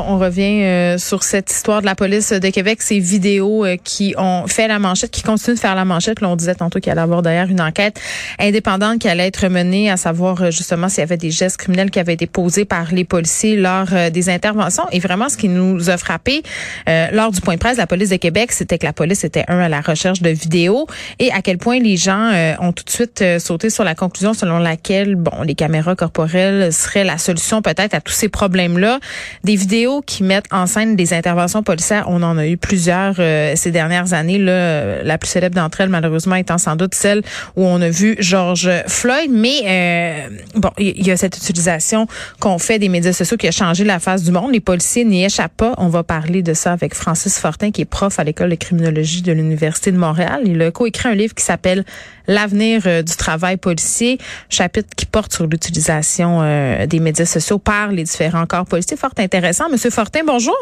On revient euh, sur cette histoire de la police de Québec, ces vidéos euh, qui ont fait la manchette, qui continuent de faire la manchette. Là, on disait tantôt qu'il allait y avoir d'ailleurs une enquête indépendante qui allait être menée, à savoir euh, justement s'il y avait des gestes criminels qui avaient été posés par les policiers lors des interventions. Et vraiment, ce qui nous a frappé lors du point de presse de la police de Québec, c'était que la police était un à la recherche de vidéos et à quel point les gens ont tout de suite sauté sur la conclusion selon laquelle, bon, les caméras corporelles seraient la solution peut-être à tous ces problèmes-là. Des vidéos qui mettent en scène des interventions policières, on en a eu plusieurs euh, ces dernières années. Là, la plus célèbre d'entre elles, malheureusement, étant sans doute celle où on a vu George Floyd. Mais euh, bon, il y, a cette utilisation qu'on fait des médias sociaux qui a changé la face du monde. Les policiers n'y échappent pas. On va parler de ça avec Francis Fortin, qui est prof à l'école de criminologie de l'Université de Montréal. Il a coécrit un livre qui s'appelle L'avenir euh, du travail policier, chapitre qui porte sur l'utilisation des médias sociaux par les différents corps policiers. Fort intéressant. Monsieur Fortin, bonjour.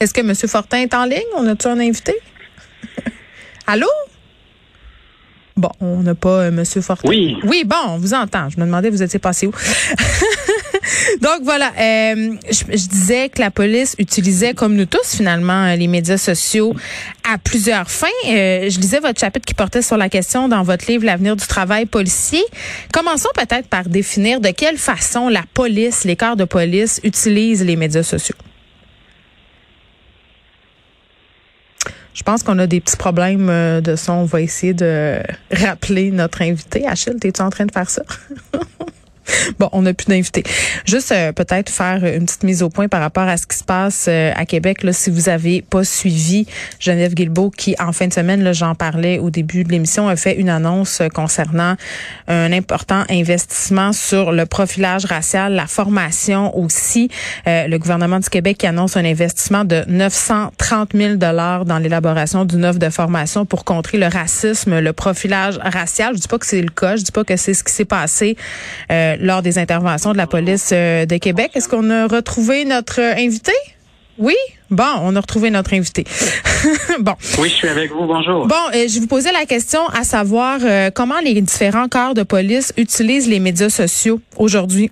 Est-ce que Monsieur Fortin est en ligne? On a-tu un invité? Allô? Bon, on n'a pas euh, Monsieur Fortin. Oui. Oui, bon, on vous entend. Je me demandais, vous étiez passé où? Donc voilà, euh, je, disais que la police utilisait, comme nous tous finalement, les médias sociaux à plusieurs fins. Euh, je lisais votre chapitre qui portait sur la question dans votre livre L'avenir du travail policier. Commençons peut-être par définir de quelle façon la police, les corps de police utilisent les médias sociaux. Je pense qu'on a des petits problèmes euh, de son. On va essayer de rappeler notre invité. Achille, es-tu en train de faire ça? Bon, on n'a plus d'invités. Juste euh, peut-être faire une petite mise au point par rapport à ce qui se passe euh, à Québec. Là, si vous avez pas suivi Geneviève Guilbeault, qui en fin de semaine, j'en parlais au début de l'émission, a fait une annonce euh, concernant un important investissement sur le profilage racial, la formation aussi. le gouvernement du Québec qui annonce un investissement de 930 000 dollars dans l'élaboration d'une offre de formation pour contrer le racisme, le profilage racial. Je dis pas que c'est le cas, je dis pas que c'est ce qui s'est passé lors des interventions de la police euh, de Québec. Est-ce qu'on a retrouvé notre invité? Oui? Bon, on a retrouvé notre invité. bon. Oui, je suis avec vous. Bonjour. Bon, euh, je vous posais la question à savoir euh, comment les différents corps de police utilisent les médias sociaux aujourd'hui?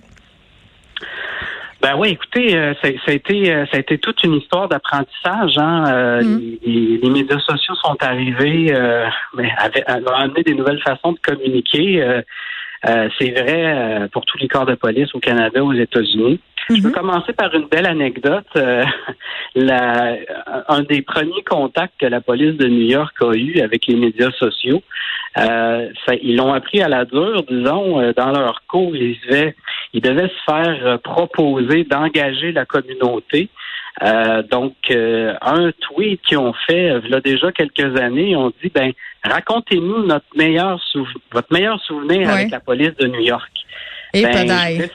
Ben oui, écoutez, ça, a été ça a été toute une histoire d'apprentissage. Hein? Mm. les, médias sociaux sont arrivés, mais ont amené des nouvelles façons de communiquer. Euh, c'est vrai euh, pour tous les corps de police au Canada, aux États-Unis. Je peux mhm. commencer par une belle anecdote. Euh, un des premiers contacts que la police de New York a eu avec les médias sociaux, ils l'ont appris à la dure, disons, dans leur cours, ils devaient, ils devaient se faire proposer d'engager la communauté. Donc, un tweet qu'ils ont fait il y a déjà quelques années, ils ont dit, ben, Racontez-nous notre meilleur votre meilleur souvenir avec la police de New York. Et ben,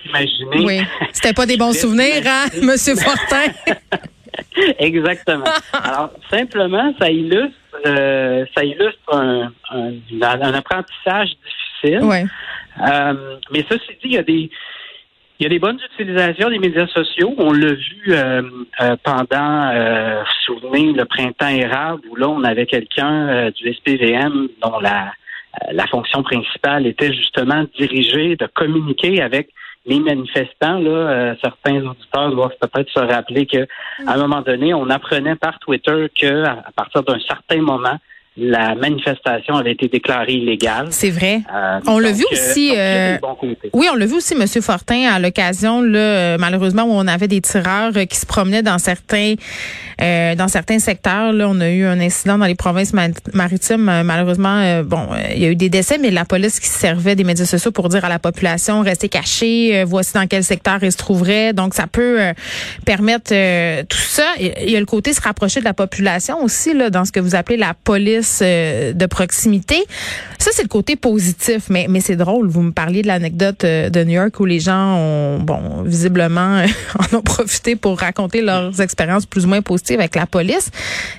Oui. C'était pas des bons souvenirs, hein, Monsieur Fortin? Exactement. Alors, simplement, ça illustre, euh, ça illustre un, apprentissage difficile. Ouais. Euh, mais ceci dit, il y a des, il y a des bonnes utilisations des médias sociaux. On l'a vu euh, euh, pendant, euh, souvenez, le printemps érable, où là, on avait quelqu'un euh, du SPVM dont la, la fonction principale était justement de diriger, de communiquer avec les manifestants. Là, certains auditeurs doivent peut-être se rappeler qu'à un moment donné, on apprenait par Twitter que à partir d'un certain moment, la manifestation avait été déclarée illégale. C'est vrai. Euh, on l'a vu aussi. Euh, oui, on l'a vu aussi, Monsieur Fortin, à l'occasion, là, malheureusement, où on avait des tireurs qui se promenaient dans certains, euh, dans certains secteurs. Là, on a eu un incident dans les provinces maritimes. Malheureusement, bon, il y a eu des décès, mais la police qui servait des médias sociaux pour dire à la population restez cachés, voici dans quel secteur ils se trouveraient. Donc, ça peut permettre tout ça. Il y a le côté se rapprocher de la population aussi, là, dans ce que vous appelez la police euh, de proximité. Ça, c'est le côté positif, mais, mais c'est drôle. Vous me parliez de l'anecdote euh, de New York où les gens ont, bon, visiblement, en ont profité pour raconter leurs expériences plus ou moins positives avec la police.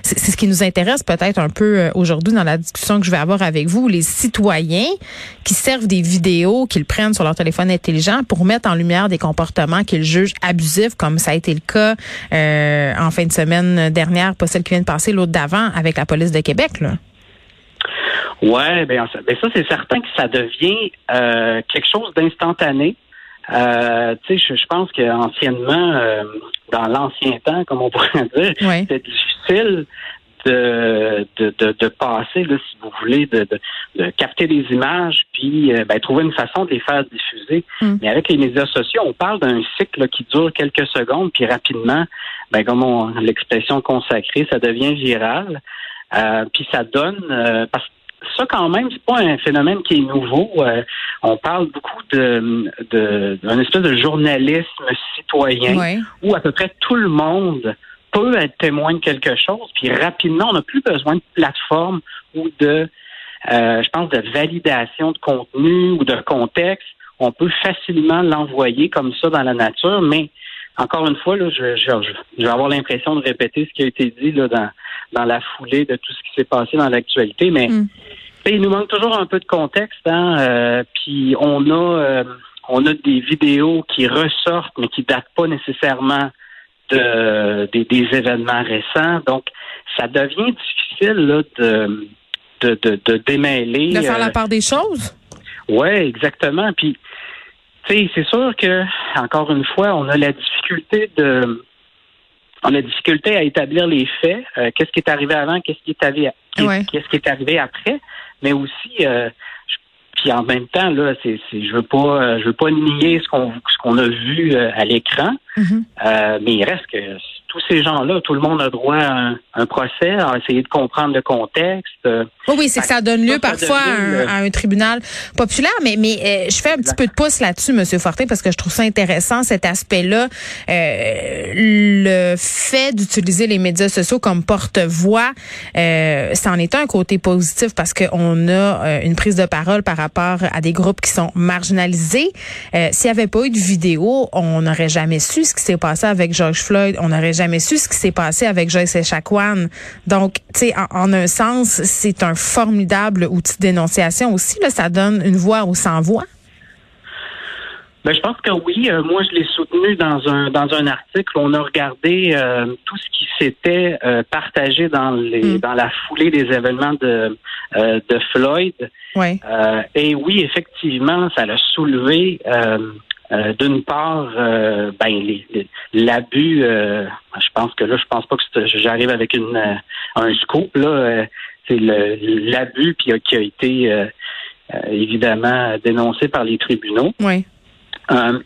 C'est ce qui nous intéresse peut-être un peu euh, aujourd'hui dans la discussion que je vais avoir avec vous, les citoyens qui servent des vidéos, qu'ils prennent sur leur téléphone intelligent pour mettre en lumière des comportements qu'ils jugent abusifs, comme ça a été le cas en fin de semaine dernière, pas celle qui vient de passer, l'autre d'avant avec la police de Québec. Là. Ouais, ben, ben ça c'est certain que ça devient euh, quelque chose d'instantané. Euh, tu sais, je, pense qu'anciennement, euh, dans l'ancien temps, comme on pourrait dire, c'était difficile de, de, de, passer, là, si vous voulez, de, de, capter des images, puis euh, ben, trouver une façon de les faire diffuser. Hmm. Mais avec les médias sociaux, on parle d'un cycle qui dure quelques secondes, puis rapidement, ben, comme l'expression consacrée, ça devient viral. Euh, puis ça donne, euh, parce que ça quand même, c'est pas un phénomène qui est nouveau. Euh, on parle beaucoup de, d'un espèce de journalisme citoyen où à peu près tout le monde peut être témoin de quelque chose, puis rapidement, on n'a plus besoin de plateforme ou de, je pense, de validation de contenu ou de contexte. On peut facilement l'envoyer comme ça dans la nature, mais encore une fois, là, je, je, je vais avoir l'impression de répéter ce qui a été dit là, dans, dans la foulée de tout ce qui s'est passé dans l'actualité, mais mm. Il nous manque toujours un peu de contexte. Hein, euh, puis on a euh, on a des vidéos qui ressortent, mais qui datent pas nécessairement de, des, événements récents. Donc, ça devient difficile là, de, de, de, de démêler. De faire la euh, part des choses? Oui, exactement. Puis c'est sûr que, encore une fois, on a la difficulté de on a difficulté à établir les faits. Euh, qu'est-ce qui est arrivé avant, qu'est-ce qui est arrivé, qu'est-ce qui est arrivé après, mais aussi, euh, puis en même temps là, c'est, je veux pas, euh, je veux pas nier ce qu'on ce qu'on a vu à l'écran, mm-hmm. mais il reste que tous ces gens-là, tout le monde a droit à un, procès, à essayer de comprendre le contexte. Oui, oui, c'est que ça donne lieu parfois à, un, tribunal populaire, mais mais euh, je fais un petit peu de pouce là-dessus, Monsieur Fortin, parce que je trouve ça intéressant cet aspect-là, euh, le fait d'utiliser les médias sociaux comme porte-voix, euh, ça en est un côté positif parce qu'on a euh, une prise de parole par rapport à des groupes qui sont marginalisés. S'il n'y avait pas eu de vidéo, on n'aurait jamais su ce qui s'est passé avec George Floyd, on n'aurait jamais jamais su ce qui s'est passé avec Joyce Echaquan. Donc, tu sais, en, un sens, c'est un formidable outil de dénonciation aussi. Là, ça donne une voix aux sans-voix. Ben, je pense que oui. Euh, moi, je l'ai soutenu dans un dans un article. On a regardé euh, tout ce qui s'était euh, partagé dans les mm. dans la foulée des événements de de Floyd. Oui. et oui, effectivement, ça l'a soulevé euh, d'une part, euh, ben l'abus. Euh, je pense que là, je pense pas que j'arrive avec une un scoop là. c'est l'abus qui a été évidemment dénoncé par les tribunaux. Oui.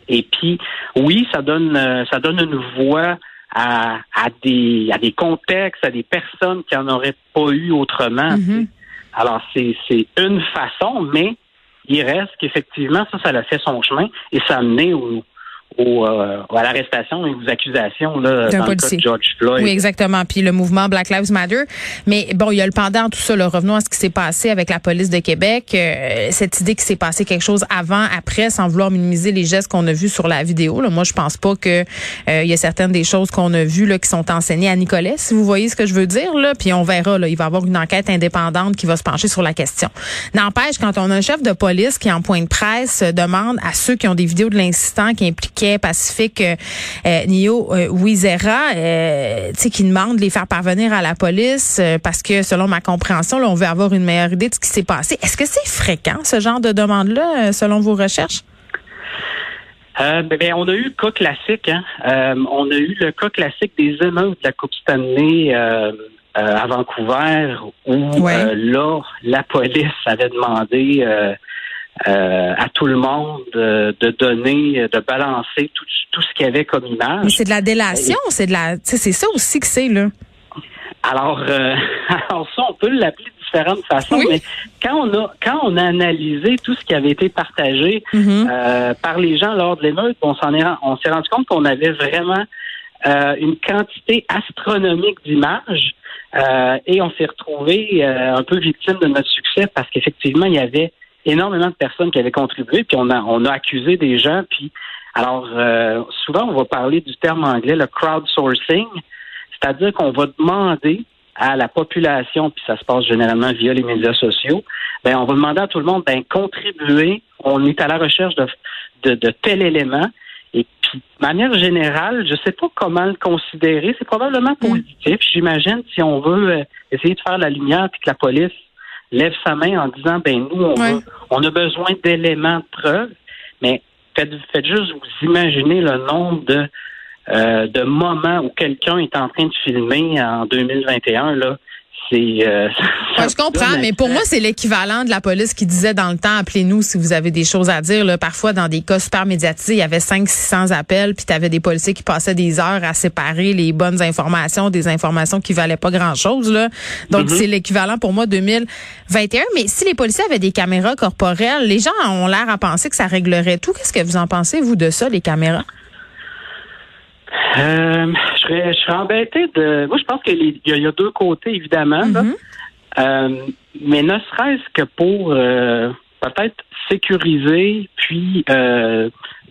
et puis, oui, ça donne ça donne une voix à, à des à des contextes, à des personnes qui en auraient pas eu autrement. Mm-hmm. Alors c'est c'est une façon, mais il reste qu'effectivement, ça, ça a fait son chemin et ça a mené au, au, euh, à l'arrestation et aux accusations là, dans le cas de George Floyd. Oui, exactement. Puis le mouvement Black Lives Matter. Mais bon, il y a le pendant tout ça. Le revenons à ce qui s'est passé avec la police de Québec. Euh, cette idée qu'il s'est passé quelque chose avant, après, sans vouloir minimiser les gestes qu'on a vus sur la vidéo. Là. Moi, je pense pas que euh, il y a certaines des choses qu'on a vues là, qui sont enseignées à Nicolas, si vous voyez ce que je veux dire. Là. Puis on verra. Là, il va y avoir une enquête indépendante qui va se pencher sur la question. N'empêche, quand on a un chef de police qui, en point de presse, demande à ceux qui ont des vidéos de l'incident qui impliquaient Pacifique euh, euh, Nio euh, Wizera, qui demande de les faire parvenir à la police parce que selon ma compréhension, on veut avoir une meilleure idée de ce qui s'est passé. Est-ce que c'est fréquent ce genre de demande-là selon vos recherches? Ben, ben, on a eu le cas classique. Hein. on a eu le cas classique des émeutes de la Coupe Stanley à Vancouver où là, la police avait demandé euh, à tout le monde de, donner, de balancer tout, tout ce qu'il y avait comme image. Mais c'est de la délation, c'est de la, c'est ça aussi que c'est là. Alors, euh, alors ça, on peut l'appeler de différentes façons, mais quand on a quand on a analysé tout ce qui avait été partagé mm-hmm. euh, par les gens lors de l'émeute, on s'en est on s'est rendu compte qu'on avait vraiment une quantité astronomique d'images. et on s'est retrouvé un peu victime de notre succès parce qu'effectivement, il y avait énormément de personnes qui avaient contribué, puis on a, on a accusé des gens, puis alors euh, souvent on va parler du terme anglais, le crowdsourcing, c'est-à-dire qu'on va demander à la population, puis ça se passe généralement via les médias sociaux, ben on va demander à tout le monde, ben contribuer, on est à la recherche de, de, de tel élément, et puis, de manière générale, je ne sais pas comment le considérer. C'est probablement mm. positif. J'imagine si on veut euh, essayer de faire la lumière puis que la police lève sa main en disant, ben nous, on, Ouais. on a besoin d'éléments de preuve, mais faites, faites juste vous imaginer le nombre de, euh, de moments où quelqu'un est en train de filmer en 2021, là. C'est, euh, Ouais, je comprends, mais pour moi, c'est l'équivalent de la police qui disait dans le temps, appelez-nous si vous avez des choses à dire. Là, parfois, dans des cas super médiatisés, il y avait 500-600 appels, puis tu avais des policiers qui passaient des heures à séparer les bonnes informations des informations qui valaient pas grand-chose. Là. Donc, Mm-hmm. c'est l'équivalent pour moi 2021. Mais si les policiers avaient des caméras corporelles, les gens ont l'air à penser que ça réglerait tout. Qu'est-ce que vous en pensez, vous, de ça, les caméras? Euh, je serais, je serais embêté de. Moi, je pense qu'il y, a- il y a deux côtés, évidemment. là. Mhm. Euh, mais ne serait-ce que pour euh, peut-être sécuriser, puis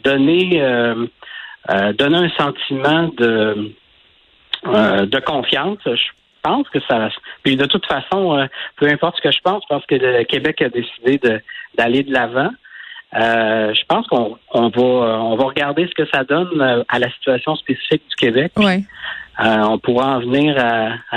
donner, donner un sentiment de, de confiance. Je pense que ça. Puis de toute façon, peu importe ce que je pense, je pense que le Québec a décidé d'aller de l'avant. Euh, je pense qu'on on va on va regarder ce que ça donne euh, à la situation spécifique du Québec. Ouais. Euh, on pourra en venir à, à